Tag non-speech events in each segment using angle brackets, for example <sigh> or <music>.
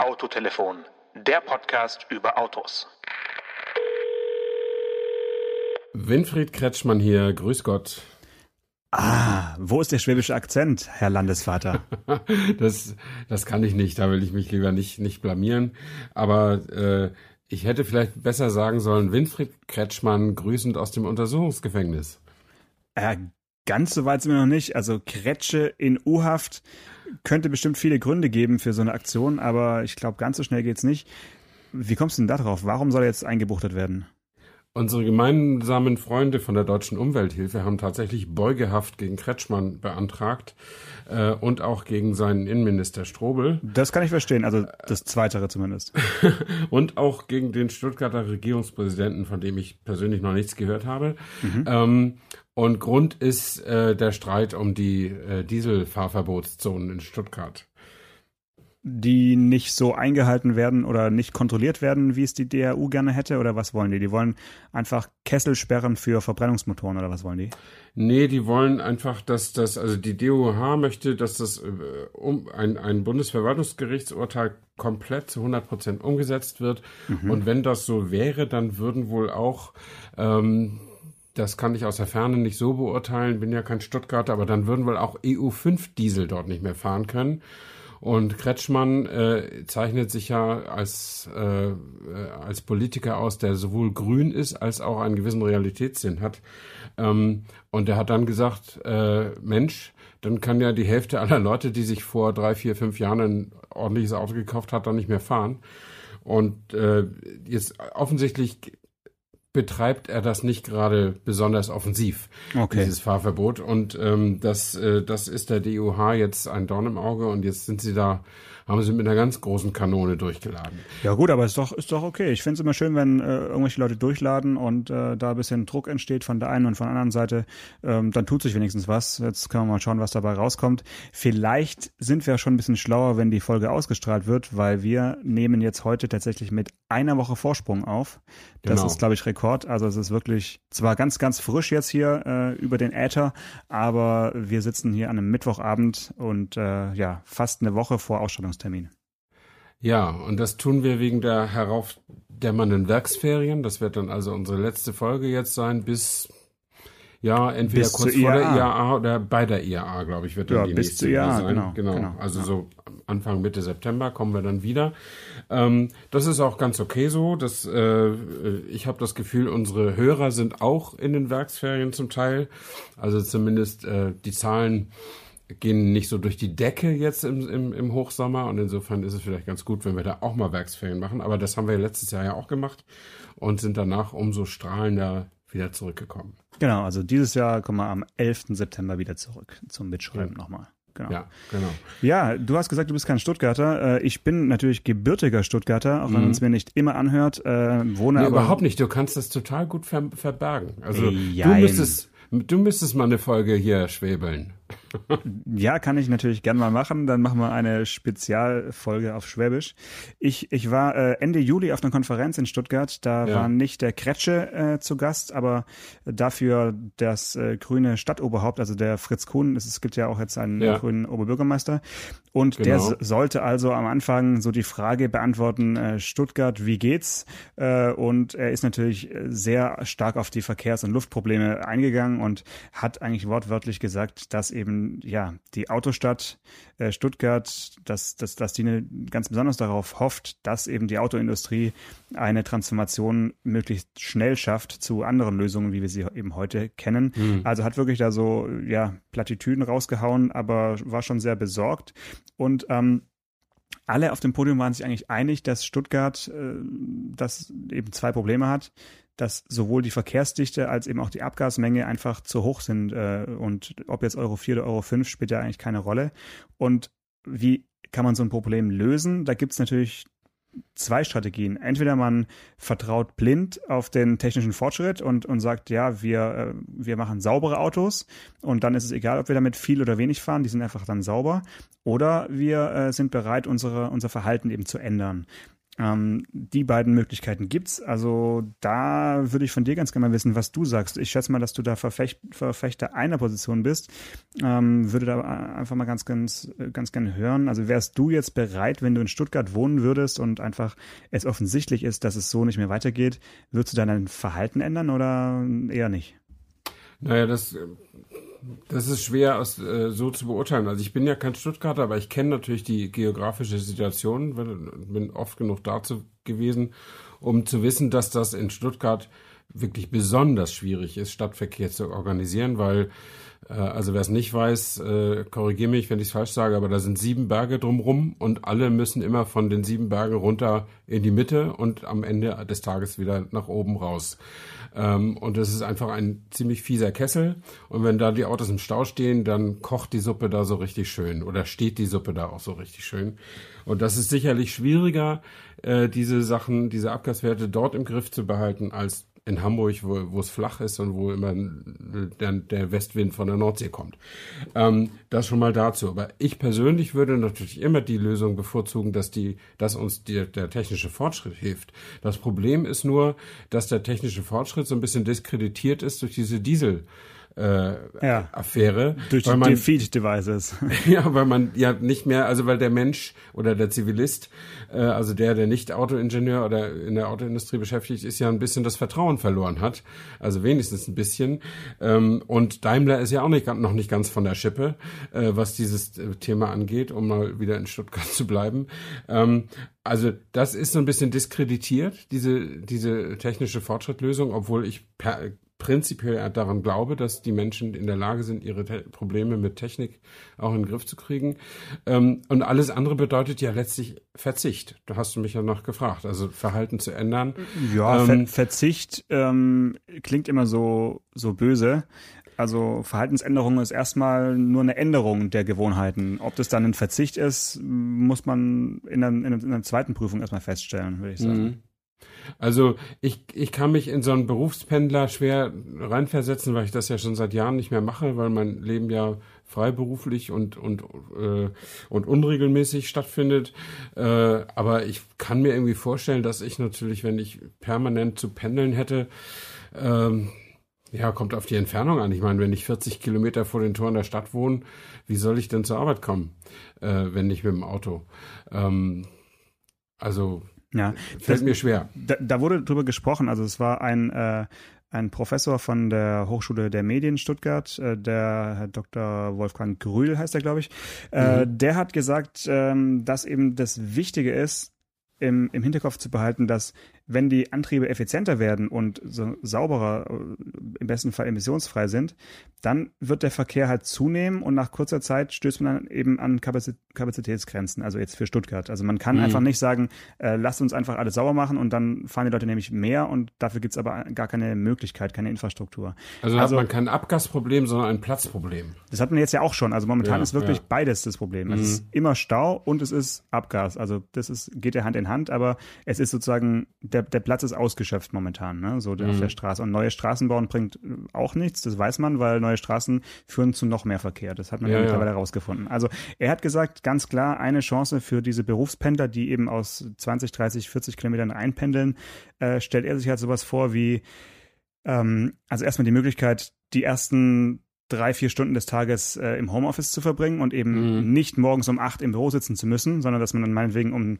Autotelefon, der Podcast über Autos. Winfried Kretschmann hier, grüß Gott. Ah, wo ist der schwäbische Akzent, Herr Landesvater? <laughs> das, das kann ich nicht, da will ich mich lieber nicht, nicht blamieren. Aber äh, ich hätte vielleicht besser sagen sollen, Winfried Kretschmann grüßend aus dem Untersuchungsgefängnis. Äh, ganz so weit sind wir noch nicht. Also Kretsche in U-Haft könnte bestimmt viele Gründe geben für so eine Aktion, aber ich glaube, ganz so schnell geht's nicht. Wie kommst du denn da drauf? Warum soll er jetzt eingebuchtet werden? Unsere gemeinsamen Freunde von der Deutschen Umwelthilfe haben tatsächlich Beugehaft gegen Kretschmann beantragt äh, und auch gegen seinen Innenminister Strobel. Das kann ich verstehen, also das Zweitere zumindest. <laughs> und auch gegen den Stuttgarter Regierungspräsidenten, von dem ich persönlich noch nichts gehört habe. Mhm. Ähm, und Grund ist äh, der Streit um die äh, Dieselfahrverbotszonen in Stuttgart die nicht so eingehalten werden oder nicht kontrolliert werden, wie es die DRU gerne hätte? Oder was wollen die? Die wollen einfach Kessel sperren für Verbrennungsmotoren oder was wollen die? Nee, die wollen einfach, dass das, also die DOH möchte, dass das äh, um, ein, ein Bundesverwaltungsgerichtsurteil komplett zu 100 Prozent umgesetzt wird. Mhm. Und wenn das so wäre, dann würden wohl auch ähm, das kann ich aus der Ferne nicht so beurteilen, bin ja kein Stuttgarter, aber dann würden wohl auch EU5-Diesel dort nicht mehr fahren können. Und Kretschmann äh, zeichnet sich ja als, äh, als Politiker aus, der sowohl grün ist als auch einen gewissen Realitätssinn hat. Ähm, und er hat dann gesagt, äh, Mensch, dann kann ja die Hälfte aller Leute, die sich vor drei, vier, fünf Jahren ein ordentliches Auto gekauft hat, dann nicht mehr fahren. Und äh, jetzt offensichtlich betreibt er das nicht gerade besonders offensiv, okay. dieses Fahrverbot. Und ähm, das, äh, das ist der DUH jetzt ein Dorn im Auge und jetzt sind sie da haben sie mit einer ganz großen Kanone durchgeladen. Ja gut, aber ist doch, ist doch okay. Ich finde es immer schön, wenn äh, irgendwelche Leute durchladen und äh, da ein bisschen Druck entsteht von der einen und von der anderen Seite. Ähm, dann tut sich wenigstens was. Jetzt können wir mal schauen, was dabei rauskommt. Vielleicht sind wir schon ein bisschen schlauer, wenn die Folge ausgestrahlt wird, weil wir nehmen jetzt heute tatsächlich mit einer Woche Vorsprung auf. Das genau. ist, glaube ich, Rekord. Also es ist wirklich zwar ganz, ganz frisch jetzt hier äh, über den Äther, aber wir sitzen hier an einem Mittwochabend und äh, ja, fast eine Woche vor Ausstrahlungstermin. Termin. Ja, und das tun wir wegen der heraufdämmernden Werksferien. Das wird dann also unsere letzte Folge jetzt sein, bis ja, entweder bis kurz vor der IAA oder bei der IAA, glaube ich, wird dann ja, die bis nächste IAA, sein. Genau, genau. genau. Also ja. so Anfang Mitte September kommen wir dann wieder. Ähm, das ist auch ganz okay so. Das, äh, ich habe das Gefühl, unsere Hörer sind auch in den Werksferien zum Teil. Also zumindest äh, die Zahlen gehen nicht so durch die Decke jetzt im, im, im Hochsommer und insofern ist es vielleicht ganz gut, wenn wir da auch mal Werksferien machen. Aber das haben wir letztes Jahr ja auch gemacht und sind danach umso strahlender wieder zurückgekommen. Genau, also dieses Jahr kommen wir am 11. September wieder zurück zum Mitschreiben ja. nochmal. Genau. Ja, genau. Ja, du hast gesagt, du bist kein Stuttgarter. Äh, ich bin natürlich gebürtiger Stuttgarter, auch wenn mhm. es mir nicht immer anhört. Äh, wohne nee, aber überhaupt nicht. Du kannst das total gut ver verbergen. Also du müsstest, du müsstest mal eine Folge hier schwebeln. Ja, kann ich natürlich gern mal machen. Dann machen wir eine Spezialfolge auf Schwäbisch. Ich, ich war äh, Ende Juli auf einer Konferenz in Stuttgart. Da ja. war nicht der Kretsche äh, zu Gast, aber dafür das äh, grüne Stadtoberhaupt, also der Fritz Kuhn. Es, gibt ja auch jetzt einen ja. grünen Oberbürgermeister. Und genau. der sollte also am Anfang so die Frage beantworten, äh, Stuttgart, wie geht's? Äh, und er ist natürlich sehr stark auf die Verkehrs- und Luftprobleme eingegangen und hat eigentlich wortwörtlich gesagt, dass eben ja die Autostadt äh, Stuttgart, dass, dass, dass die eine, ganz besonders darauf hofft, dass eben die Autoindustrie eine Transformation möglichst schnell schafft zu anderen Lösungen, wie wir sie eben heute kennen. Mhm. Also hat wirklich da so ja Plattitüden rausgehauen, aber war schon sehr besorgt und ähm, alle auf dem Podium waren sich eigentlich einig, dass Stuttgart äh, das eben zwei Probleme hat dass sowohl die Verkehrsdichte als eben auch die Abgasmenge einfach zu hoch sind. Äh, und ob jetzt Euro 4 oder Euro 5 spielt ja eigentlich keine Rolle. Und wie kann man so ein Problem lösen? Da gibt es natürlich zwei Strategien. Entweder man vertraut blind auf den technischen Fortschritt und, und sagt, ja, wir, äh, wir machen saubere Autos und dann ist es egal, ob wir damit viel oder wenig fahren, die sind einfach dann sauber. Oder wir äh, sind bereit, unsere, unser Verhalten eben zu ändern. Ähm, die beiden Möglichkeiten gibt's. Also da würde ich von dir ganz gerne mal wissen, was du sagst. Ich schätze mal, dass du da Verfecht, Verfechter einer Position bist. Ähm, würde da einfach mal ganz, ganz, ganz gerne hören. Also wärst du jetzt bereit, wenn du in Stuttgart wohnen würdest und einfach es offensichtlich ist, dass es so nicht mehr weitergeht, würdest du dein Verhalten ändern oder eher nicht? Naja, das das ist schwer aus, äh, so zu beurteilen. Also ich bin ja kein Stuttgarter, aber ich kenne natürlich die geografische Situation, bin oft genug dazu gewesen, um zu wissen, dass das in Stuttgart wirklich besonders schwierig ist, Stadtverkehr zu organisieren, weil also wer es nicht weiß, äh, korrigiere mich, wenn ich es falsch sage, aber da sind sieben Berge drumrum und alle müssen immer von den sieben Bergen runter in die Mitte und am Ende des Tages wieder nach oben raus. Ähm, und das ist einfach ein ziemlich fieser Kessel. Und wenn da die Autos im Stau stehen, dann kocht die Suppe da so richtig schön oder steht die Suppe da auch so richtig schön. Und das ist sicherlich schwieriger, äh, diese Sachen, diese Abgaswerte dort im Griff zu behalten, als in Hamburg, wo, wo es flach ist und wo immer der, der Westwind von der Nordsee kommt. Ähm, das schon mal dazu. Aber ich persönlich würde natürlich immer die Lösung bevorzugen, dass die, dass uns die, der technische Fortschritt hilft. Das Problem ist nur, dass der technische Fortschritt so ein bisschen diskreditiert ist durch diese Diesel äh, ja. Affäre. Durch die Defeat-Devices. <laughs> ja, weil man ja nicht mehr, also weil der Mensch oder der Zivilist, äh, also der, der nicht Autoingenieur oder in der Autoindustrie beschäftigt ist, ja ein bisschen das Vertrauen verloren hat. Also wenigstens ein bisschen. Ähm, und Daimler ist ja auch nicht, noch nicht ganz von der Schippe, äh, was dieses äh, Thema angeht, um mal wieder in Stuttgart <laughs> zu bleiben. Ähm, also das ist so ein bisschen diskreditiert, diese, diese technische Fortschrittlösung, obwohl ich per, prinzipiell daran glaube, dass die Menschen in der Lage sind, ihre Te Probleme mit Technik auch in den Griff zu kriegen. Ähm, und alles andere bedeutet ja letztlich Verzicht. Da hast du mich ja noch gefragt, also Verhalten zu ändern. Ja, ähm, Ver Verzicht ähm, klingt immer so, so böse. Also Verhaltensänderung ist erstmal nur eine Änderung der Gewohnheiten. Ob das dann ein Verzicht ist, muss man in einer, in einer zweiten Prüfung erstmal feststellen, würde ich sagen. Mhm. Also ich, ich kann mich in so einen Berufspendler schwer reinversetzen, weil ich das ja schon seit Jahren nicht mehr mache, weil mein Leben ja freiberuflich und und äh, und unregelmäßig stattfindet. Äh, aber ich kann mir irgendwie vorstellen, dass ich natürlich, wenn ich permanent zu pendeln hätte, ähm, ja, kommt auf die Entfernung an. Ich meine, wenn ich 40 Kilometer vor den Toren der Stadt wohne, wie soll ich denn zur Arbeit kommen, äh, wenn nicht mit dem Auto? Ähm, also ja, fällt mir schwer. Da, da, wurde drüber gesprochen. Also es war ein äh, ein Professor von der Hochschule der Medien Stuttgart, äh, der Herr Dr. Wolfgang Grühl heißt er, glaube ich. Äh, mhm. Der hat gesagt, ähm, dass eben das Wichtige ist, im, im Hinterkopf zu behalten, dass wenn die Antriebe effizienter werden und so sauberer, äh, im besten Fall emissionsfrei sind, dann wird der Verkehr halt zunehmen und nach kurzer Zeit stößt man dann eben an Kapazitätsgrenzen, also jetzt für Stuttgart. Also man kann mhm. einfach nicht sagen, äh, lasst uns einfach alles sauber machen und dann fahren die Leute nämlich mehr und dafür gibt's aber gar keine Möglichkeit, keine Infrastruktur. Also, also hat man kein Abgasproblem, sondern ein Platzproblem. Das hat man jetzt ja auch schon. Also momentan ja, ist wirklich ja. beides das Problem. Mhm. Es ist immer Stau und es ist Abgas. Also das ist, geht ja Hand in Hand, aber es ist sozusagen der der, der Platz ist ausgeschöpft momentan, ne? so mhm. auf der Straße. Und neue Straßen bauen bringt auch nichts, das weiß man, weil neue Straßen führen zu noch mehr Verkehr. Das hat man ja, ja mittlerweile herausgefunden. Also er hat gesagt, ganz klar, eine Chance für diese Berufspendler, die eben aus 20, 30, 40 Kilometern einpendeln, äh, stellt er sich halt sowas vor wie, ähm, also erstmal die Möglichkeit, die ersten drei, vier Stunden des Tages äh, im Homeoffice zu verbringen und eben mhm. nicht morgens um acht im Büro sitzen zu müssen, sondern dass man dann meinetwegen um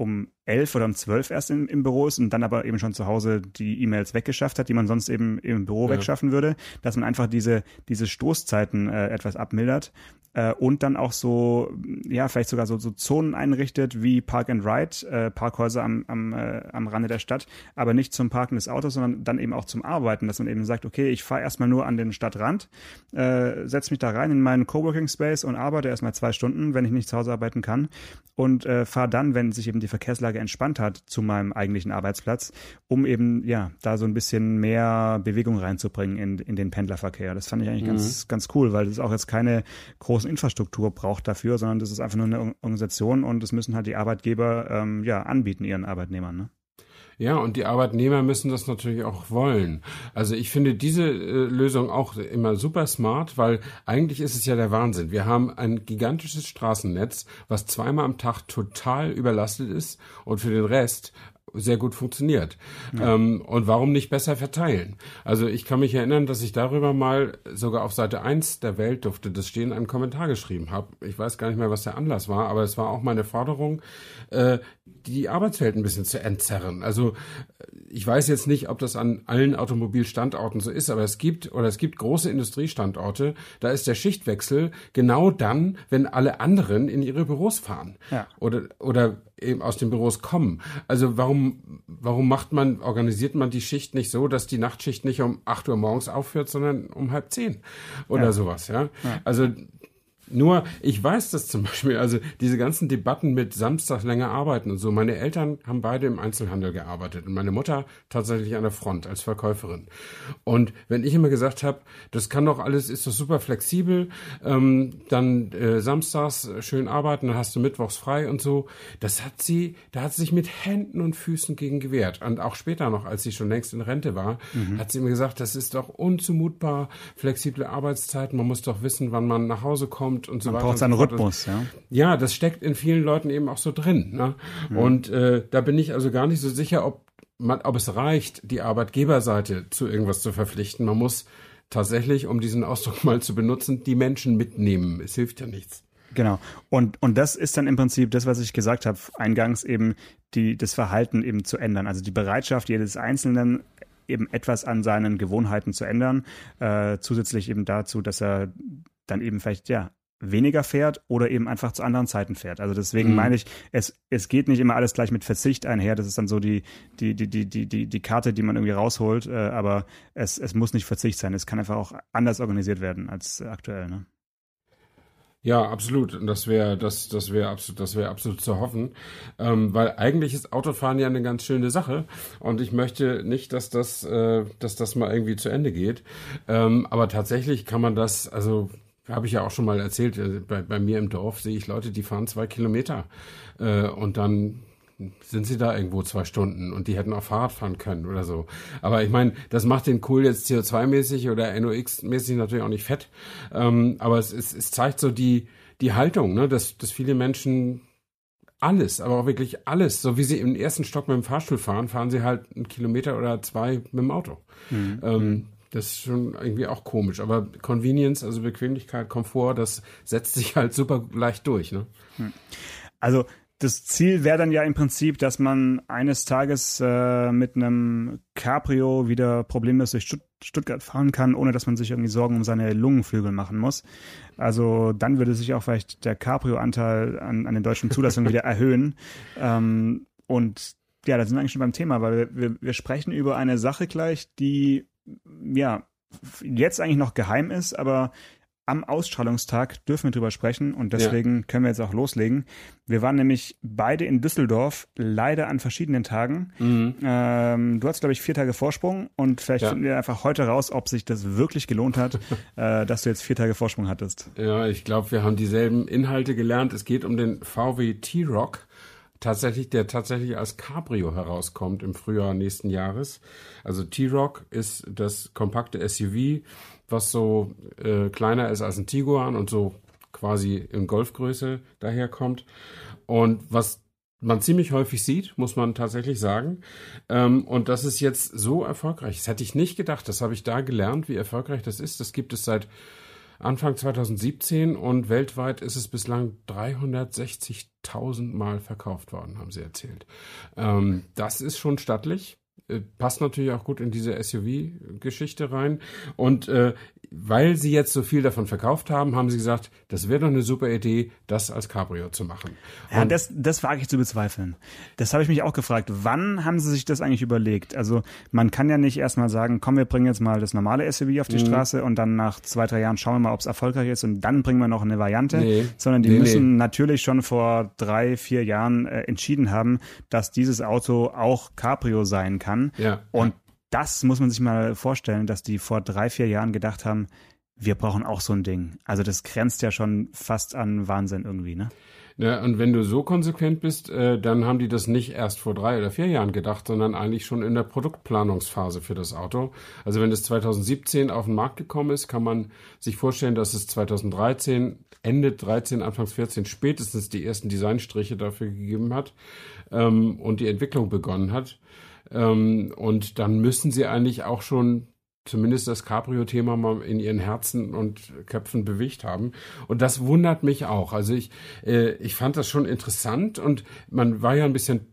um elf oder um zwölf erst im, im Büro ist und dann aber eben schon zu Hause die E-Mails weggeschafft hat, die man sonst eben im Büro ja. wegschaffen würde, dass man einfach diese, diese Stoßzeiten äh, etwas abmildert äh, und dann auch so, ja, vielleicht sogar so, so Zonen einrichtet wie Park and Ride, äh, Parkhäuser am, am, äh, am Rande der Stadt, aber nicht zum Parken des Autos, sondern dann eben auch zum Arbeiten, dass man eben sagt, okay, ich fahre erstmal nur an den Stadtrand, äh, setze mich da rein in meinen Coworking Space und arbeite erstmal zwei Stunden, wenn ich nicht zu Hause arbeiten kann und äh, fahre dann, wenn sich eben die Verkehrslage entspannt hat, zu meinem eigentlichen Arbeitsplatz, um eben, ja, da so ein bisschen mehr Bewegung reinzubringen in, in den Pendlerverkehr. Das fand ich eigentlich mhm. ganz, ganz cool, weil das auch jetzt keine große großen Infrastruktur braucht dafür, sondern das ist einfach nur eine Organisation und das müssen halt die Arbeitgeber ähm, ja anbieten ihren Arbeitnehmern. Ne? Ja, und die Arbeitnehmer müssen das natürlich auch wollen. Also ich finde diese äh, Lösung auch immer super smart, weil eigentlich ist es ja der Wahnsinn. Wir haben ein gigantisches Straßennetz, was zweimal am Tag total überlastet ist und für den Rest sehr gut funktioniert. Ja. Ähm, und warum nicht besser verteilen? Also ich kann mich erinnern, dass ich darüber mal sogar auf Seite 1 der Welt durfte das stehen, einen Kommentar geschrieben habe. Ich weiß gar nicht mehr, was der Anlass war, aber es war auch meine Forderung, äh, die Arbeitswelt ein bisschen zu entzerren. Also ich weiß jetzt nicht, ob das an allen Automobilstandorten so ist, aber es gibt oder es gibt große Industriestandorte, da ist der Schichtwechsel genau dann, wenn alle anderen in ihre Büros fahren. Ja. Oder oder eben aus den Büros kommen. Also warum, warum macht man, organisiert man die Schicht nicht so, dass die Nachtschicht nicht um acht Uhr morgens aufhört, sondern um halb zehn oder ja. sowas, ja? ja? Also nur, ich weiß das zum <laughs> Beispiel, also diese ganzen Debatten mit Samstag länger arbeiten und so. Meine Eltern haben beide im Einzelhandel gearbeitet und meine Mutter tatsächlich an der Front als Verkäuferin. Und wenn ich immer gesagt habe, das kann doch alles, ist doch super flexibel, ähm, dann äh, samstags schön arbeiten, dann hast du mittwochs frei und so, das hat sie, da hat sie sich mit Händen und Füßen gegen gewehrt. Und auch später noch, als sie schon längst in Rente war, mhm. hat sie immer gesagt, das ist doch unzumutbar, flexible Arbeitszeiten, man muss doch wissen, wann man nach Hause kommt und, und so Man weiter. braucht seinen Rhythmus, ja. Ja, das steckt in vielen Leuten eben auch so drin. Ne? Mhm. Und äh, da bin ich also gar nicht so sicher, ob, man, ob es reicht, die Arbeitgeberseite zu irgendwas zu verpflichten. Man muss tatsächlich, um diesen Ausdruck <laughs> mal zu benutzen, die Menschen mitnehmen. Es hilft ja nichts. Genau. Und, und das ist dann im Prinzip das, was ich gesagt habe, eingangs eben die, das Verhalten eben zu ändern. Also die Bereitschaft jedes Einzelnen eben etwas an seinen Gewohnheiten zu ändern, äh, zusätzlich eben dazu, dass er dann eben vielleicht ja weniger fährt oder eben einfach zu anderen Zeiten fährt. Also deswegen mhm. meine ich, es, es geht nicht immer alles gleich mit Verzicht einher. Das ist dann so die, die, die, die, die, die, die Karte, die man irgendwie rausholt. Äh, aber es, es muss nicht Verzicht sein. Es kann einfach auch anders organisiert werden als aktuell. Ne? Ja, absolut. Und das wäre, das, das wäre absolut, das wäre absolut zu hoffen. Ähm, weil eigentlich ist Autofahren ja eine ganz schöne Sache. Und ich möchte nicht, dass das, äh, dass das mal irgendwie zu Ende geht. Ähm, aber tatsächlich kann man das, also habe ich ja auch schon mal erzählt, äh, bei, bei mir im Dorf sehe ich Leute, die fahren zwei Kilometer äh, und dann sind sie da irgendwo zwei Stunden und die hätten auch Fahrrad fahren können oder so. Aber ich meine, das macht den Kohl jetzt CO2-mäßig oder NOx-mäßig natürlich auch nicht fett. Ähm, aber es, es, es zeigt so die, die Haltung, ne, dass, dass viele Menschen alles, aber auch wirklich alles, so wie sie im ersten Stock mit dem Fahrstuhl fahren, fahren sie halt einen Kilometer oder zwei mit dem Auto. Mhm. Ähm, das ist schon irgendwie auch komisch. Aber Convenience, also Bequemlichkeit, Komfort, das setzt sich halt super leicht durch. Ne? Hm. Also das Ziel wäre dann ja im Prinzip, dass man eines Tages äh, mit einem Cabrio wieder problemlos durch Stutt Stuttgart fahren kann, ohne dass man sich irgendwie Sorgen um seine Lungenflügel machen muss. Also dann würde sich auch vielleicht der Cabrio-Anteil an, an den deutschen Zulassungen wieder <laughs> erhöhen. Ähm, und ja, da sind wir eigentlich schon beim Thema, weil wir, wir, wir sprechen über eine Sache gleich, die ja, jetzt eigentlich noch geheim ist, aber am Ausstrahlungstag dürfen wir drüber sprechen und deswegen ja. können wir jetzt auch loslegen. Wir waren nämlich beide in Düsseldorf, leider an verschiedenen Tagen. Mhm. Ähm, du hast, glaube ich, vier Tage Vorsprung und vielleicht ja. finden wir einfach heute raus, ob sich das wirklich gelohnt hat, <laughs> äh, dass du jetzt vier Tage Vorsprung hattest. Ja, ich glaube, wir haben dieselben Inhalte gelernt. Es geht um den VW T-Rock tatsächlich, der tatsächlich als Cabrio herauskommt im Frühjahr nächsten Jahres. Also T-Rock ist das kompakte SUV, was so äh, kleiner ist als ein Tiguan und so quasi in Golfgröße daherkommt. Und was man ziemlich häufig sieht, muss man tatsächlich sagen. Ähm, und das ist jetzt so erfolgreich. Das hätte ich nicht gedacht. Das habe ich da gelernt, wie erfolgreich das ist. Das gibt es seit Anfang 2017 und weltweit ist es bislang 360.000 Mal verkauft worden, haben sie erzählt. Ähm, das ist schon stattlich. Äh, passt natürlich auch gut in diese SUV-Geschichte rein. Und äh, weil sie jetzt so viel davon verkauft haben, haben sie gesagt, das wäre doch eine super Idee, das als Cabrio zu machen. Ja, und das, das wage ich zu bezweifeln. Das habe ich mich auch gefragt. Wann haben sie sich das eigentlich überlegt? Also man kann ja nicht erstmal sagen, komm, wir bringen jetzt mal das normale SUV auf die mhm. Straße und dann nach zwei, drei Jahren schauen wir mal, ob es erfolgreich ist und dann bringen wir noch eine Variante. Nee. Sondern die nee, müssen nee. natürlich schon vor drei, vier Jahren äh, entschieden haben, dass dieses Auto auch Cabrio sein kann. Ja. Und das muss man sich mal vorstellen, dass die vor drei, vier Jahren gedacht haben, wir brauchen auch so ein Ding. Also das grenzt ja schon fast an Wahnsinn irgendwie, ne? Ja, und wenn du so konsequent bist, äh, dann haben die das nicht erst vor drei oder vier Jahren gedacht, sondern eigentlich schon in der Produktplanungsphase für das Auto. Also wenn es 2017 auf den Markt gekommen ist, kann man sich vorstellen, dass es 2013, Ende 13, Anfangs 14 spätestens die ersten Designstriche dafür gegeben hat ähm, und die Entwicklung begonnen hat. Ähm, und dann müssen sie eigentlich auch schon zumindest das Cabrio-Thema mal in ihren Herzen und Köpfen bewegt haben. Und das wundert mich auch. Also ich, äh, ich fand das schon interessant und man war ja ein bisschen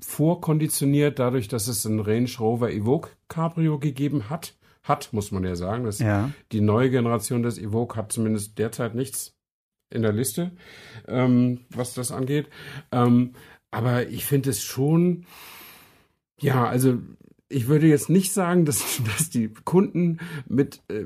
vorkonditioniert dadurch, dass es ein Range Rover Evoque Cabrio gegeben hat. Hat, muss man ja sagen. Das, ja. Die neue Generation des Evoque hat zumindest derzeit nichts in der Liste, ähm, was das angeht. Ähm, aber ich finde es schon, ja, also ich würde jetzt nicht sagen, dass, <laughs> dass die Kunden mit äh,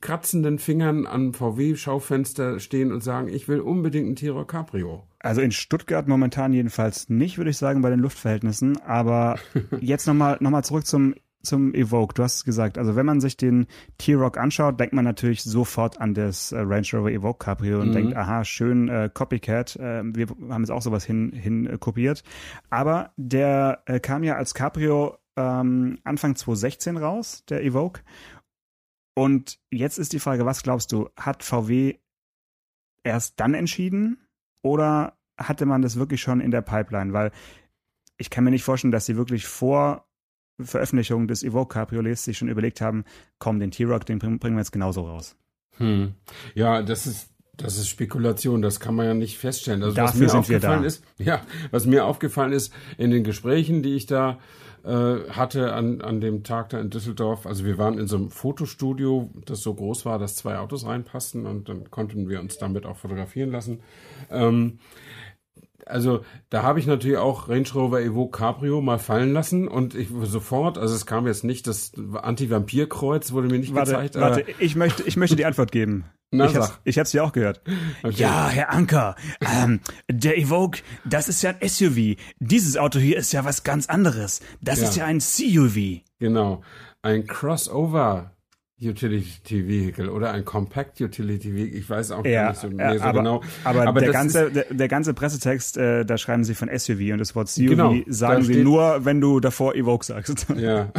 kratzenden Fingern am VW-Schaufenster stehen und sagen, ich will unbedingt ein Tiro Cabrio. Also in Stuttgart momentan jedenfalls nicht, würde ich sagen, bei den Luftverhältnissen. Aber <laughs> jetzt nochmal noch mal zurück zum zum Evoque. Du hast es gesagt, also wenn man sich den T-Rock anschaut, denkt man natürlich sofort an das äh, Range Rover Evoque Cabrio und mhm. denkt, aha, schön äh, Copycat. Äh, wir haben jetzt auch sowas hin, hin äh, kopiert. Aber der äh, kam ja als Cabrio ähm, Anfang 2016 raus, der Evoque. Und jetzt ist die Frage, was glaubst du, hat VW erst dann entschieden oder hatte man das wirklich schon in der Pipeline? Weil ich kann mir nicht vorstellen, dass sie wirklich vor Veröffentlichung des Evoque Cabriolets sich schon überlegt haben, komm, den T-Rock, den bringen wir jetzt genauso raus. Hm. Ja, das ist das ist Spekulation, das kann man ja nicht feststellen. Also, Dafür was mir aufgefallen ist, <laughs> ja, was mir aufgefallen ist in den Gesprächen, die ich da äh, hatte an, an dem Tag da in Düsseldorf. Also wir waren in so einem Fotostudio, das so groß war, dass zwei Autos reinpassten und dann konnten wir uns damit auch fotografieren lassen. Ähm, also da habe ich natürlich auch Range Rover Evoque Cabrio mal fallen lassen und ich sofort, also es kam jetzt nicht das Anti-Vampir-Kreuz, wurde mir nicht warte, gezeigt. Warte, ich möchte, ich möchte die Antwort geben. Na, ich, hab's, ich hab's ja auch gehört. Okay. Ja, Herr Anker, ähm, der Evoque, das ist ja ein SUV. Dieses Auto hier ist ja was ganz anderes. Das ja. ist ja ein CUV. Genau. Ein Crossover Utility Vehicle oder ein Compact Utility Vehicle. Ich weiß auch ja, nicht so, ja, so aber, genau. Aber, aber der, ganze, der, der, ganze Pressetext, äh, da schreiben sie von SUV und das Wort CUV genau, sagen sie nur, wenn du davor Evoque sagst. <laughs> Ja,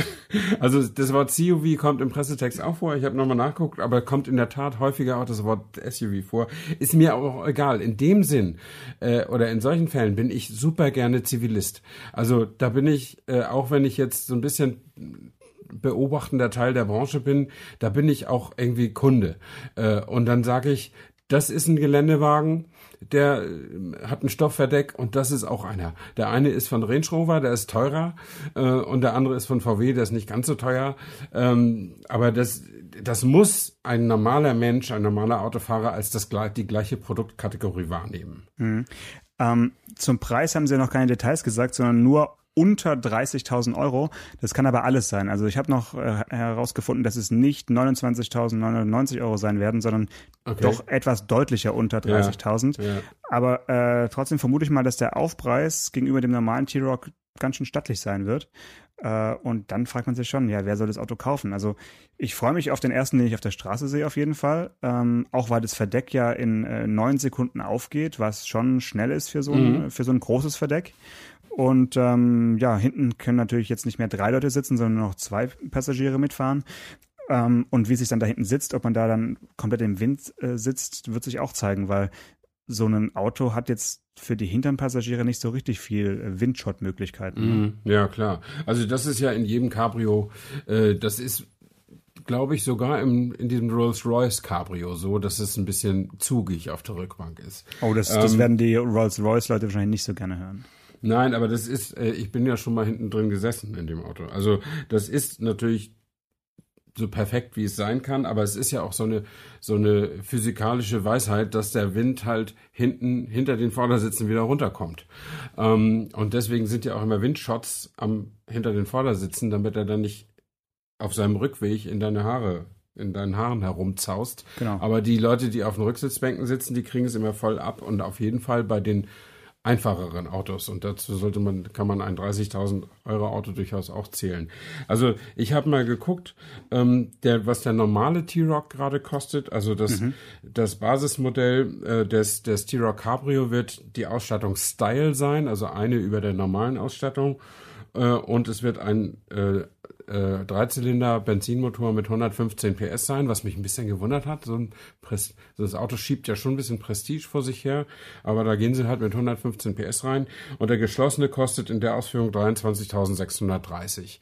also das Wort CUV kommt im Pressetext auch vor. Ich habe nochmal nachgeguckt, aber kommt in der Tat häufiger auch das Wort SUV vor. Ist mir auch egal. In dem Sinn äh, oder in solchen Fällen bin ich super gerne Zivilist. Also da bin ich, äh, auch wenn ich jetzt so ein bisschen beobachtender Teil der Branche bin, da bin ich auch irgendwie Kunde. Äh, und dann sage ich, das ist ein Geländewagen, der äh, hat ein Stoffverdeck und das ist auch einer. Der eine ist von Range Rover, der ist teurer äh, und der andere ist von VW, der ist nicht ganz so teuer. Ähm, aber das, das muss ein normaler Mensch, ein normaler Autofahrer als das, die gleiche Produktkategorie wahrnehmen. Mhm. Ähm, zum Preis haben Sie noch keine Details gesagt, sondern nur unter 30.000 Euro. Das kann aber alles sein. Also ich habe noch äh, herausgefunden, dass es nicht 29.990 Euro sein werden, sondern okay. doch etwas deutlicher unter 30.000. Ja, ja. Aber äh, trotzdem vermute ich mal, dass der Aufpreis gegenüber dem normalen T-Rock ganz schön stattlich sein wird. Äh, und dann fragt man sich schon, ja, wer soll das Auto kaufen? Also ich freue mich auf den ersten, den ich auf der Straße sehe, auf jeden Fall. Ähm, auch weil das Verdeck ja in äh, neun Sekunden aufgeht, was schon schnell ist für so ein, mhm. für so ein großes Verdeck. Und ähm, ja, hinten können natürlich jetzt nicht mehr drei Leute sitzen, sondern nur noch zwei Passagiere mitfahren. Ähm, und wie sich dann da hinten sitzt, ob man da dann komplett im Wind äh, sitzt, wird sich auch zeigen, weil so ein Auto hat jetzt für die hinteren Passagiere nicht so richtig viel äh, Windshot-Möglichkeiten. Mm, ja, klar. Also das ist ja in jedem Cabrio, äh, das ist glaube ich, sogar im, in diesem Rolls-Royce Cabrio so, dass es ein bisschen zugig auf der Rückbank ist. Oh, das, ähm, das werden die Rolls-Royce-Leute wahrscheinlich nicht so gerne hören. Nein, aber das ist, äh, ich bin ja schon mal hinten drin gesessen in dem Auto. Also das ist natürlich so perfekt, wie es sein kann, aber es ist ja auch so eine, so eine physikalische Weisheit, dass der Wind halt hinten, hinter den Vordersitzen wieder runterkommt. Ähm, und deswegen sind ja auch immer Windshots am, hinter den Vordersitzen, damit er dann nicht auf seinem Rückweg in deine Haare in deinen Haaren herumzaust. Genau. Aber die Leute, die auf den Rücksitzbänken sitzen, die kriegen es immer voll ab und auf jeden Fall bei den einfacheren Autos. Und dazu sollte man, kann man ein 30.000 Euro Auto durchaus auch zählen. Also ich habe mal geguckt, ähm, der, was der normale T-Rock gerade kostet. Also das, mhm. das Basismodell äh, des, des T-Rock Cabrio wird die Ausstattung Style sein, also eine über der normalen Ausstattung. Äh, und es wird ein äh, äh, Dreizylinder Benzinmotor mit 115 PS sein, was mich ein bisschen gewundert hat. So ein Pres das Auto schiebt ja schon ein bisschen Prestige vor sich her, aber da gehen sie halt mit 115 PS rein und der geschlossene kostet in der Ausführung 23.630.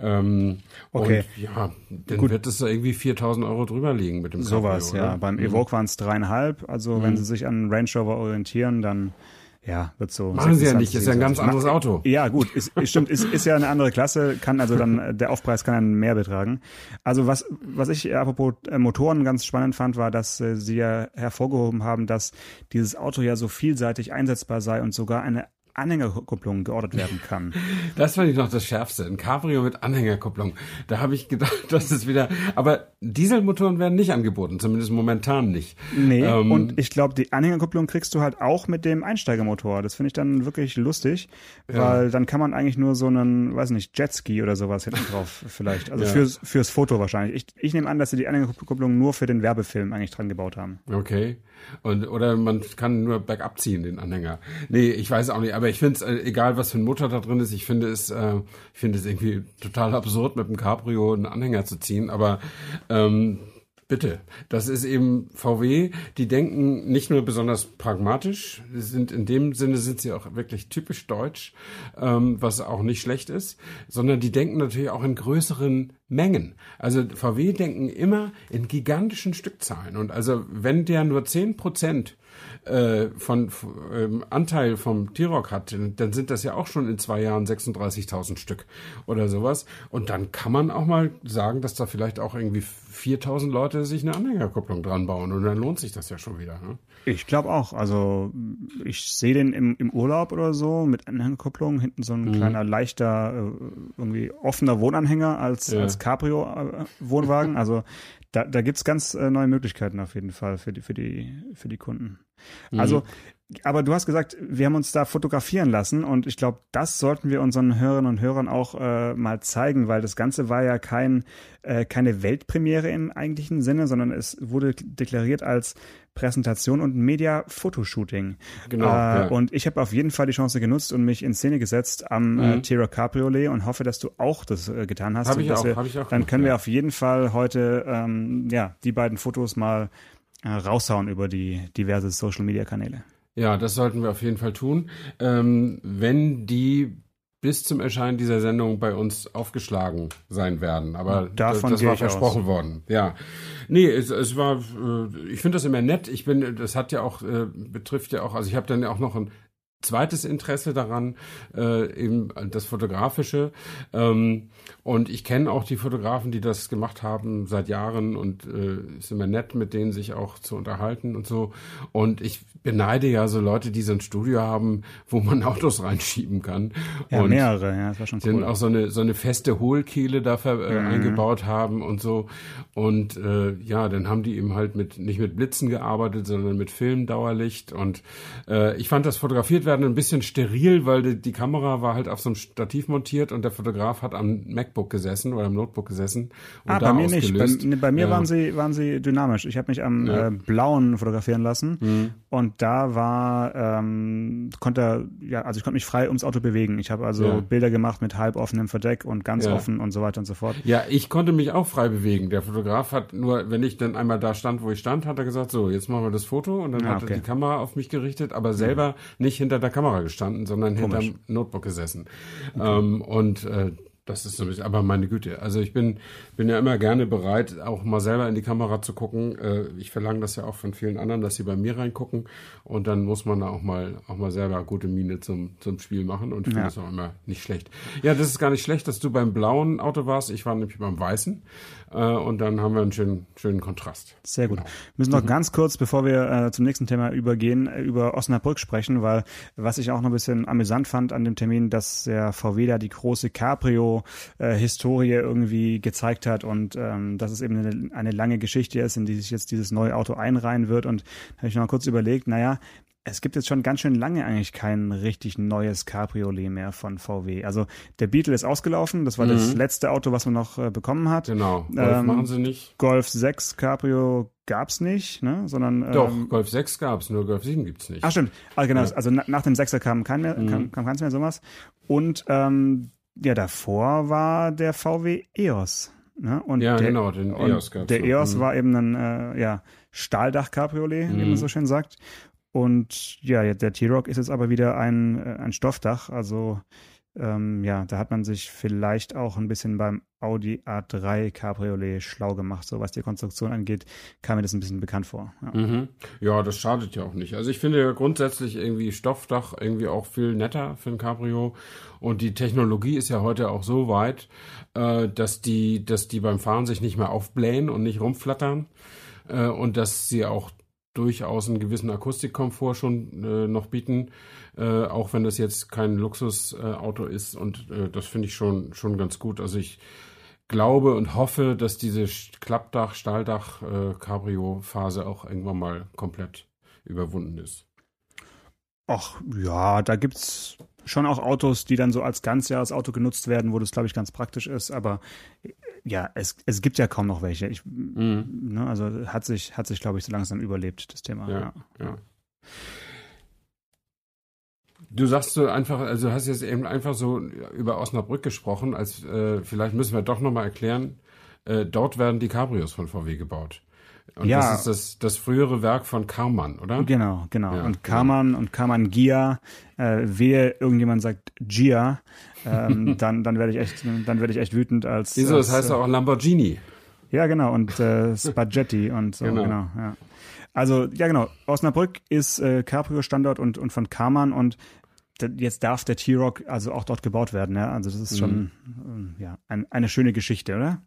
Ähm, okay. Und ja, dann Gut. wird es da irgendwie 4.000 Euro drüber liegen mit dem Sowas, ja. Beim mhm. Evoque waren es dreieinhalb. Also mhm. wenn Sie sich an Range Rover orientieren, dann ja, wird so. Machen sie ja nicht, ist ja ein ganz anderes Auto. Ja, gut, ist, stimmt, ist, ist ja eine andere Klasse, kann also dann, der Aufpreis kann dann mehr betragen. Also was, was ich äh, apropos äh, Motoren ganz spannend fand, war, dass äh, sie ja hervorgehoben haben, dass dieses Auto ja so vielseitig einsetzbar sei und sogar eine Anhängerkupplung geordert werden kann. <laughs> Das fand ich noch das Schärfste. Ein Cabrio mit Anhängerkupplung. Da habe ich gedacht, <laughs> das ist wieder. Aber Dieselmotoren werden nicht angeboten, zumindest momentan nicht. Nee, ähm, und ich glaube, die Anhängerkupplung kriegst du halt auch mit dem Einsteigermotor. Das finde ich dann wirklich lustig, weil ja. dann kann man eigentlich nur so einen, weiß nicht, Jetski oder sowas hinten drauf vielleicht. Also ja. fürs, fürs Foto wahrscheinlich. Ich, ich nehme an, dass sie die Anhängerkupplung nur für den Werbefilm eigentlich dran gebaut haben. Okay. Und, oder man kann nur bergab ziehen, den Anhänger. Nee, ich weiß auch nicht, aber ich finde es, äh, egal was für ein Motor da drin ist, ich finde es, äh, ich es irgendwie total absurd, mit dem Cabrio einen Anhänger zu ziehen, aber ähm, Bitte. Das ist eben VW. Die denken nicht nur besonders pragmatisch, sind in dem Sinne sind sie auch wirklich typisch deutsch, ähm, was auch nicht schlecht ist, sondern die denken natürlich auch in größeren Mengen. Also VW denken immer in gigantischen Stückzahlen. Und also wenn der nur zehn Prozent äh, von ähm, Anteil vom T-Rock hat, dann sind das ja auch schon in zwei Jahren 36.000 Stück oder sowas. Und dann kann man auch mal sagen, dass da vielleicht auch irgendwie 4.000 Leute sich eine Anhängerkupplung dran bauen und dann lohnt sich das ja schon wieder. Ne? Ich glaube auch. Also ich sehe den im, im Urlaub oder so mit Anhängerkupplung, hinten so ein mhm. kleiner, leichter, äh, irgendwie offener Wohnanhänger als, ja. als Cabrio-Wohnwagen. Also da, da gibt es ganz äh, neue Möglichkeiten auf jeden Fall für die, für die, für die Kunden. Mhm. Aber du hast gesagt, wir haben uns da fotografieren lassen und ich glaube, das sollten wir unseren Hörerinnen und Hörern auch äh, mal zeigen, weil das Ganze war ja kein, äh, keine Weltpremiere im eigentlichen Sinne, sondern es wurde deklariert als Präsentation und Media-Fotoshooting. Genau. Äh, ja. Und ich habe auf jeden Fall die Chance genutzt und mich in Szene gesetzt am äh, mhm. äh, Tira Cabriolet und hoffe, dass du auch das äh, getan hast. Habe ich, auch, hab ich auch. Dann können ja. wir auf jeden Fall heute ähm, ja die beiden Fotos mal äh, raushauen über die diverse Social-Media-Kanäle. Ja, das sollten wir auf jeden Fall tun. Ähm, wenn die bis zum Erscheinen dieser Sendung bei uns aufgeschlagen sein werden. Aber Davon das, das war versprochen aus. worden. Ja. Nee, es, es war, äh, ich finde das immer nett. Ich bin, das hat ja auch, äh, betrifft ja auch, also ich habe dann ja auch noch ein zweites Interesse daran, äh, eben das Fotografische. Ähm, und ich kenne auch die Fotografen, die das gemacht haben seit Jahren und äh, ist immer nett, mit denen sich auch zu unterhalten und so. Und ich beneide ja so Leute, die so ein Studio haben, wo man <laughs> Autos reinschieben kann. Ja, und mehrere, ja, das war schon cool. auch so eine, so eine feste Hohlkehle dafür äh, mhm. eingebaut haben und so. Und äh, ja, dann haben die eben halt mit, nicht mit Blitzen gearbeitet, sondern mit Filmdauerlicht. Und äh, ich fand das fotografiert werden ein bisschen steril, weil die, die Kamera war halt auf so einem Stativ montiert und der Fotograf hat am MacBook gesessen oder am Notebook gesessen. Und ah, bei mir ausgelöst. nicht. Bei, bei mir ja. waren sie, waren sie dynamisch. Ich habe mich am ja. äh, blauen fotografieren lassen mhm. und da war, ähm, konnte ja, also ich konnte mich frei ums Auto bewegen. Ich habe also ja. Bilder gemacht mit halb offenem Verdeck und ganz offen und so weiter und so fort. Ja, ich konnte mich auch frei bewegen. Der Fotograf hat nur, wenn ich dann einmal da stand, wo ich stand, hat er gesagt, so, jetzt machen wir das Foto und dann ah, hat okay. er die Kamera auf mich gerichtet, aber selber mhm. nicht hinter der Kamera gestanden, sondern Komisch. hinterm Notebook gesessen. Okay. Ähm, und äh, das ist so ein bisschen, aber meine Güte. Also ich bin, bin ja immer gerne bereit, auch mal selber in die Kamera zu gucken. Äh, ich verlange das ja auch von vielen anderen, dass sie bei mir reingucken. Und dann muss man da auch mal, auch mal selber gute Miene zum, zum Spiel machen. Und ich finde ja. das auch immer nicht schlecht. Ja, das ist gar nicht schlecht, dass du beim blauen Auto warst. Ich war nämlich beim weißen. Äh, und dann haben wir einen schönen, schönen Kontrast. Sehr gut. Genau. Wir müssen noch mhm. ganz kurz, bevor wir äh, zum nächsten Thema übergehen, über Osnabrück sprechen, weil was ich auch noch ein bisschen amüsant fand an dem Termin, dass der VW da die große Cabrio-Historie äh, irgendwie gezeigt hat und ähm, dass es eben eine, eine lange Geschichte ist, in die sich jetzt dieses neue Auto einreihen wird. Und da habe ich noch kurz überlegt, naja, es gibt jetzt schon ganz schön lange eigentlich kein richtig neues Cabriolet mehr von VW. Also der Beetle ist ausgelaufen, das war mhm. das letzte Auto, was man noch äh, bekommen hat. Genau, Golf ähm, machen sie nicht. Golf 6 Cabrio gab's nicht, ne? Sondern Doch, ähm, Golf 6 gab's, nur Golf 7 gibt's nicht. Ach stimmt. Also genau, ja. also na, nach dem 6er kam kein mehr, mhm. kam, kam keins mehr sowas. Und ähm, ja, davor war der VW EOS. Ne? Und ja, der, genau, den EOS gab's. Der EOS mhm. war eben ein äh, ja, Stahldach-Cabriolet, mhm. wie man mhm. so schön sagt. Und ja, der T-Rock ist jetzt aber wieder ein, äh, ein Stoffdach. Also ähm, ja, da hat man sich vielleicht auch ein bisschen beim Audi A3 Cabriolet schlau gemacht. So was die Konstruktion angeht, kam mir das ein bisschen bekannt vor. Ja, mhm. ja das schadet ja auch nicht. Also ich finde ja grundsätzlich irgendwie Stoffdach irgendwie auch viel netter für ein Cabrio. Und die Technologie ist ja heute auch so weit, äh, dass die, dass die beim Fahren sich nicht mehr aufblähen und nicht rumflattern. Äh, und dass sie auch durchaus einen gewissen Akustikkomfort schon äh, noch bieten, äh, auch wenn das jetzt kein Luxusauto äh, ist. Und äh, das finde ich schon, schon ganz gut. Also ich glaube und hoffe, dass diese Klappdach, Stahldach, äh, Cabrio-Phase auch irgendwann mal komplett überwunden ist. Ach ja, da gibt's schon auch Autos, die dann so als Ganzjahresauto genutzt werden, wo das, glaube ich, ganz praktisch ist. Aber ja, es, es gibt ja kaum noch welche. Ich, mhm. ne, also hat sich, hat sich, glaube ich, so langsam überlebt, das Thema. Ja, ja. ja. Du sagst so einfach, also hast jetzt eben einfach so über Osnabrück gesprochen, als äh, vielleicht müssen wir doch nochmal erklären, äh, dort werden die Cabrios von VW gebaut. Und ja. das ist das, das frühere Werk von Karmann, oder? Genau, genau. Ja, und Karmann genau. und Karmann Gia, äh, wehe irgendjemand sagt Gia, ähm, <laughs> dann, dann werde ich echt, dann werde ich echt wütend als. Wieso? Das heißt äh, auch Lamborghini. Ja, genau. Und äh, Spaghetti und so, genau. genau ja. Also, ja, genau. Osnabrück ist äh, Cabrio-Standort und, und von Karmann und jetzt darf der T-Rock also auch dort gebaut werden. Ja? Also, das ist schon mhm. ja, ein, eine schöne Geschichte, oder?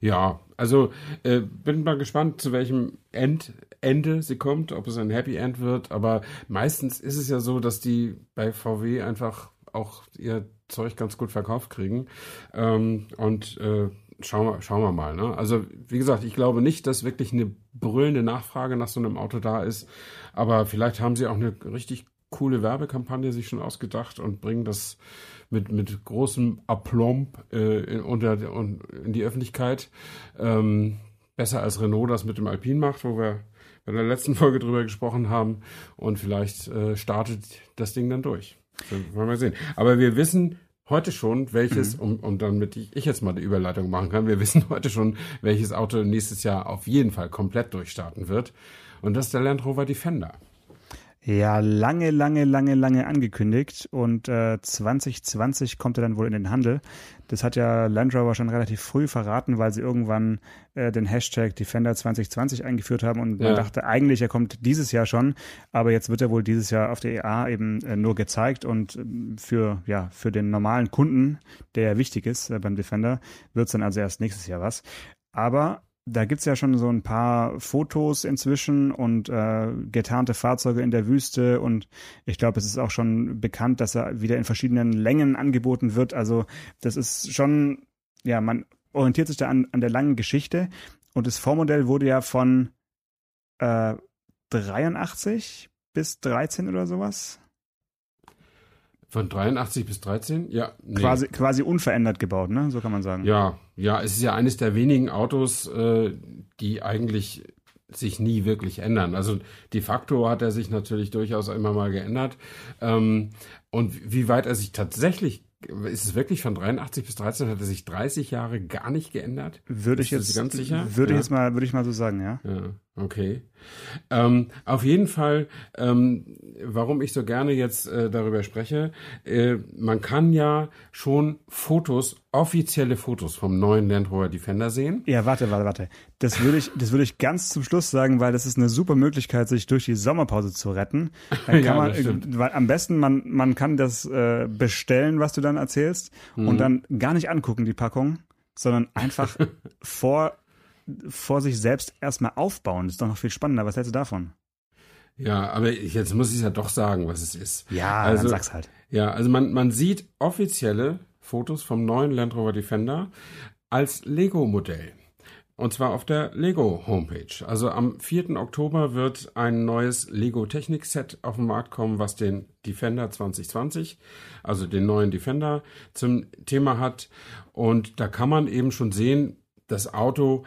Ja, also äh, bin mal gespannt, zu welchem End, Ende sie kommt, ob es ein Happy End wird. Aber meistens ist es ja so, dass die bei VW einfach auch ihr Zeug ganz gut verkauft kriegen. Ähm, und äh, schauen, wir, schauen wir mal. Ne? Also wie gesagt, ich glaube nicht, dass wirklich eine brüllende Nachfrage nach so einem Auto da ist. Aber vielleicht haben sie auch eine richtig coole Werbekampagne sich schon ausgedacht und bringen das mit, mit großem Aplomb äh, in, unter, in die Öffentlichkeit. Ähm, besser als Renault das mit dem Alpine macht, wo wir bei der letzten Folge drüber gesprochen haben. Und vielleicht äh, startet das Ding dann durch. wollen wir sehen. Aber wir wissen heute schon, welches, mhm. um, um damit ich, ich jetzt mal die Überleitung machen kann, wir <laughs> wissen heute schon, welches Auto nächstes Jahr auf jeden Fall komplett durchstarten wird. Und das ist der Land Rover Defender. Ja, lange, lange, lange, lange angekündigt und äh, 2020 kommt er dann wohl in den Handel. Das hat ja Land Rover schon relativ früh verraten, weil sie irgendwann äh, den Hashtag Defender 2020 eingeführt haben und ja. man dachte eigentlich, er kommt dieses Jahr schon, aber jetzt wird er wohl dieses Jahr auf der EA eben äh, nur gezeigt und äh, für ja für den normalen Kunden, der ja wichtig ist äh, beim Defender, wird es dann also erst nächstes Jahr was. Aber da gibt's ja schon so ein paar Fotos inzwischen und äh, getarnte Fahrzeuge in der Wüste und ich glaube, es ist auch schon bekannt, dass er wieder in verschiedenen Längen angeboten wird. Also das ist schon, ja, man orientiert sich da an, an der langen Geschichte und das Vormodell wurde ja von äh, 83 bis 13 oder sowas von 83 bis 13? Ja. Nee. Quasi, quasi unverändert gebaut, ne? So kann man sagen. Ja, ja, es ist ja eines der wenigen Autos, äh, die eigentlich sich nie wirklich ändern. Also de facto hat er sich natürlich durchaus immer mal geändert. Ähm, und wie weit er sich tatsächlich ist es wirklich von 83 bis 13 hat er sich 30 Jahre gar nicht geändert? Würde ich jetzt ganz sicher? Würde ja. ich jetzt mal würde ich mal so sagen, ja. Ja, okay. Ähm, auf jeden Fall, ähm, warum ich so gerne jetzt äh, darüber spreche, äh, man kann ja schon Fotos, offizielle Fotos vom neuen Land Rover Defender sehen. Ja, warte, warte, warte. Das würde ich, das würde ich ganz zum Schluss sagen, weil das ist eine super Möglichkeit, sich durch die Sommerpause zu retten. Dann <laughs> kann ja, man, äh, weil am besten man, man kann das äh, bestellen, was du dann erzählst, mhm. und dann gar nicht angucken die Packung, sondern einfach <laughs> vor vor sich selbst erstmal aufbauen. Das ist doch noch viel spannender. Was hältst du davon? Ja, aber jetzt muss ich ja doch sagen, was es ist. Ja, also, dann sag's halt. Ja, also man, man sieht offizielle Fotos vom neuen Land Rover Defender als Lego-Modell. Und zwar auf der Lego Homepage. Also am 4. Oktober wird ein neues Lego Technik Set auf den Markt kommen, was den Defender 2020, also den neuen Defender zum Thema hat. Und da kann man eben schon sehen, das Auto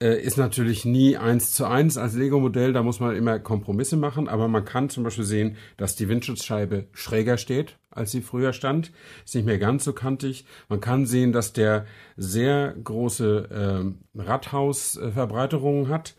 ist natürlich nie eins zu eins als Lego-Modell, da muss man immer Kompromisse machen, aber man kann zum Beispiel sehen, dass die Windschutzscheibe schräger steht, als sie früher stand, ist nicht mehr ganz so kantig. Man kann sehen, dass der sehr große äh, Radhausverbreiterungen hat,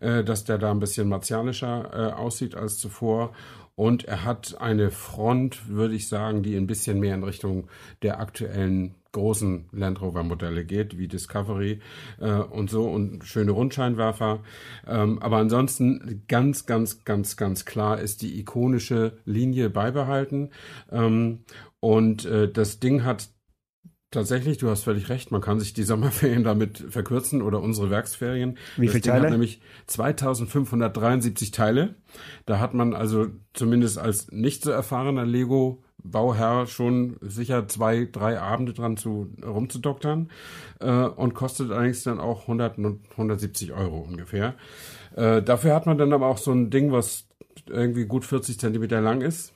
äh, dass der da ein bisschen martialischer äh, aussieht als zuvor. Und er hat eine Front, würde ich sagen, die ein bisschen mehr in Richtung der aktuellen großen Land Rover Modelle geht, wie Discovery äh, und so und schöne Rundscheinwerfer. Ähm, aber ansonsten ganz, ganz, ganz, ganz klar ist die ikonische Linie beibehalten. Ähm, und äh, das Ding hat Tatsächlich, du hast völlig recht, man kann sich die Sommerferien damit verkürzen oder unsere Werksferien. Wie viele Teile? Hat nämlich 2573 Teile. Da hat man also zumindest als nicht so erfahrener Lego Bauherr schon sicher zwei, drei Abende dran zu rumzudoktern äh, und kostet allerdings dann auch 100, 170 Euro ungefähr. Äh, dafür hat man dann aber auch so ein Ding, was irgendwie gut 40 Zentimeter lang ist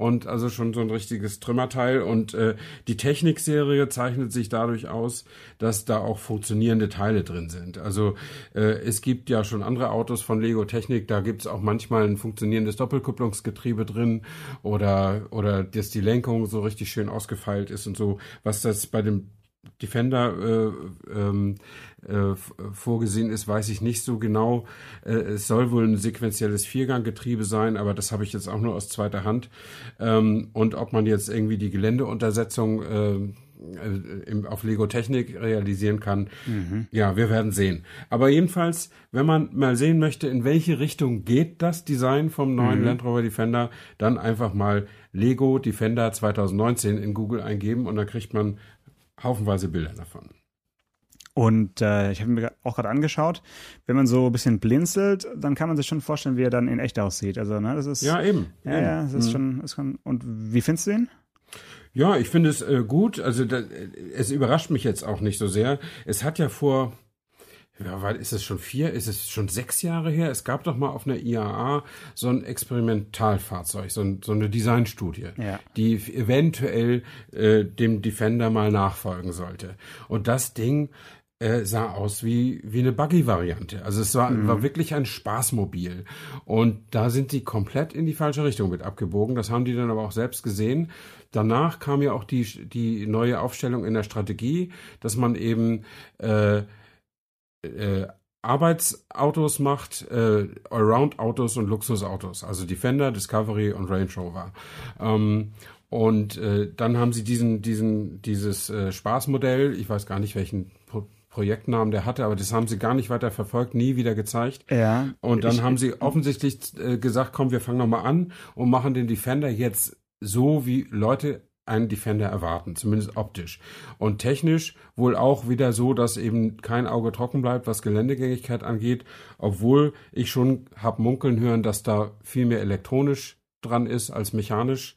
und also schon so ein richtiges Trümmerteil. Und äh, die Technikserie zeichnet sich dadurch aus, dass da auch funktionierende Teile drin sind. Also äh, es gibt ja schon andere Autos von Lego Technik, da gibt es auch manchmal ein funktionierendes Doppelkupplungsgetriebe drin oder, oder dass die Lenkung so richtig schön ausgefeilt ist und so, was das bei dem Defender äh, ähm, äh, vorgesehen ist, weiß ich nicht so genau. Äh, es soll wohl ein sequenzielles Vierganggetriebe sein, aber das habe ich jetzt auch nur aus zweiter Hand. Ähm, und ob man jetzt irgendwie die Geländeuntersetzung äh, im, auf Lego Technik realisieren kann. Mhm. Ja, wir werden sehen. Aber jedenfalls, wenn man mal sehen möchte, in welche Richtung geht das Design vom neuen mhm. Land Rover Defender, dann einfach mal Lego Defender 2019 in Google eingeben und dann kriegt man haufenweise Bilder davon. Und äh, ich habe mir auch gerade angeschaut, wenn man so ein bisschen blinzelt, dann kann man sich schon vorstellen, wie er dann in echt aussieht. Also, ne, das ist. Ja, eben. Ja, eben. ja, das ist, mhm. schon, ist schon. Und wie findest du ihn? Ja, ich finde es äh, gut. Also, da, es überrascht mich jetzt auch nicht so sehr. Es hat ja vor, ja, weil ist es schon vier, ist es schon sechs Jahre her? Es gab doch mal auf einer IAA so ein Experimentalfahrzeug, so, ein, so eine Designstudie, ja. die eventuell äh, dem Defender mal nachfolgen sollte. Und das Ding äh, sah aus wie, wie eine Buggy-Variante. Also es war, mhm. war wirklich ein Spaßmobil. Und da sind die komplett in die falsche Richtung mit abgebogen. Das haben die dann aber auch selbst gesehen. Danach kam ja auch die, die neue Aufstellung in der Strategie, dass man eben äh, äh, Arbeitsautos macht, äh, Allround-Autos und Luxusautos, also Defender, Discovery und Range Rover. Ähm, und äh, dann haben sie diesen, diesen, dieses äh, Spaßmodell, ich weiß gar nicht, welchen Pro Projektnamen der hatte, aber das haben sie gar nicht weiter verfolgt, nie wieder gezeigt. Ja. Und dann ich, haben sie offensichtlich äh, gesagt, komm, wir fangen nochmal an und machen den Defender jetzt so, wie Leute einen Defender erwarten, zumindest optisch. Und technisch wohl auch wieder so, dass eben kein Auge trocken bleibt, was Geländegängigkeit angeht, obwohl ich schon hab munkeln hören, dass da viel mehr elektronisch dran ist als mechanisch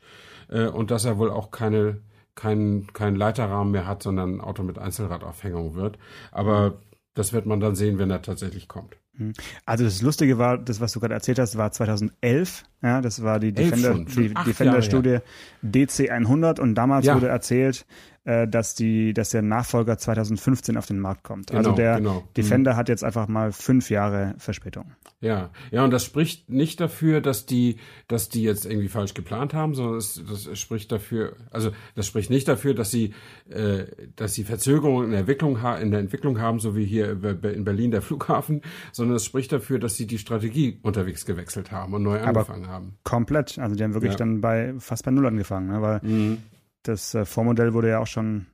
äh, und dass er wohl auch keine kein, kein Leiterrahmen mehr hat, sondern ein Auto mit Einzelradaufhängung wird. Aber das wird man dann sehen, wenn er tatsächlich kommt. Hm. Also das Lustige war, das, was du gerade erzählt hast, war 2011. Ja, das war die Defender, die Defender-Studie DC100 und damals ja. wurde erzählt, äh, dass die, dass der Nachfolger 2015 auf den Markt kommt. Also genau, also der genau. Defender mhm. hat jetzt einfach mal fünf Jahre Verspätung. Ja, ja, und das spricht nicht dafür, dass die, dass die jetzt irgendwie falsch geplant haben, sondern es, das spricht dafür, also das spricht nicht dafür, dass sie, äh, dass sie Verzögerungen in der Entwicklung, in der Entwicklung haben, so wie hier in Berlin der Flughafen, sondern es spricht dafür, dass sie die Strategie unterwegs gewechselt haben und neu angefangen Aber haben. Komplett, also die haben wirklich ja. dann bei fast bei Null angefangen, ne? weil mhm das äh, Vormodell wurde ja auch schon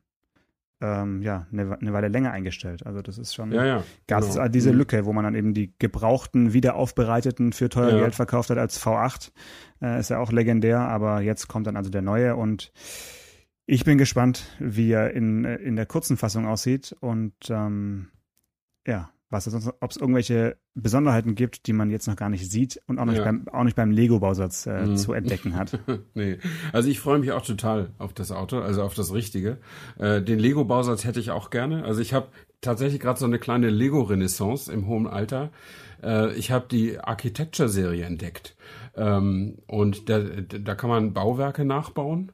ähm, ja, eine, eine Weile länger eingestellt. Also das ist schon, ja, ja, gab es genau. diese mhm. Lücke, wo man dann eben die gebrauchten, wiederaufbereiteten für teuer ja. Geld verkauft hat als V8. Äh, ist ja auch legendär, aber jetzt kommt dann also der neue und ich bin gespannt, wie er in, in der kurzen Fassung aussieht und ähm, ja, was ob es irgendwelche Besonderheiten gibt, die man jetzt noch gar nicht sieht und auch nicht ja. beim, auch nicht beim Lego-Bausatz äh, mhm. zu entdecken hat. <laughs> nee, also ich freue mich auch total auf das Auto, also auf das Richtige. Äh, den Lego-Bausatz hätte ich auch gerne. Also ich habe tatsächlich gerade so eine kleine Lego-Renaissance im hohen Alter. Äh, ich habe die Architecture-Serie entdeckt. Ähm, und da, da kann man Bauwerke nachbauen.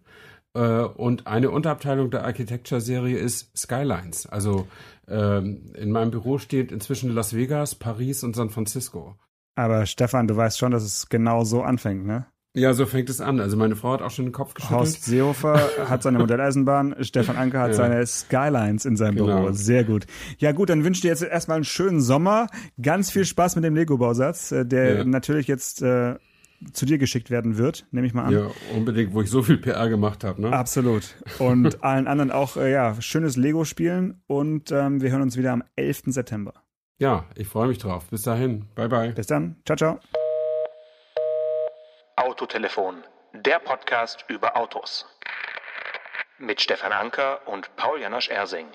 Äh, und eine Unterabteilung der Architecture-Serie ist Skylines. Also ähm, in meinem Büro steht inzwischen Las Vegas, Paris und San Francisco. Aber Stefan, du weißt schon, dass es genau so anfängt, ne? Ja, so fängt es an. Also meine Frau hat auch schon den Kopf geschüttelt. Horst Seehofer hat seine Modelleisenbahn, <laughs> Stefan Anker hat ja. seine Skylines in seinem genau. Büro. Sehr gut. Ja gut, dann wünsche ich dir jetzt erstmal einen schönen Sommer. Ganz viel Spaß mit dem Lego-Bausatz, äh, der ja. natürlich jetzt äh, zu dir geschickt werden wird, nehme ich mal an. Ja, unbedingt, wo ich so viel PR gemacht habe. Ne? Absolut. Und <laughs> allen anderen auch, äh, ja, schönes Lego-Spielen und ähm, wir hören uns wieder am 11. September. Ja, ich freue mich drauf. Bis dahin. Bye, bye. Bis dann. Ciao, ciao. Autotelefon, der Podcast über Autos. Mit Stefan Anker und Paul Janosch Ersing.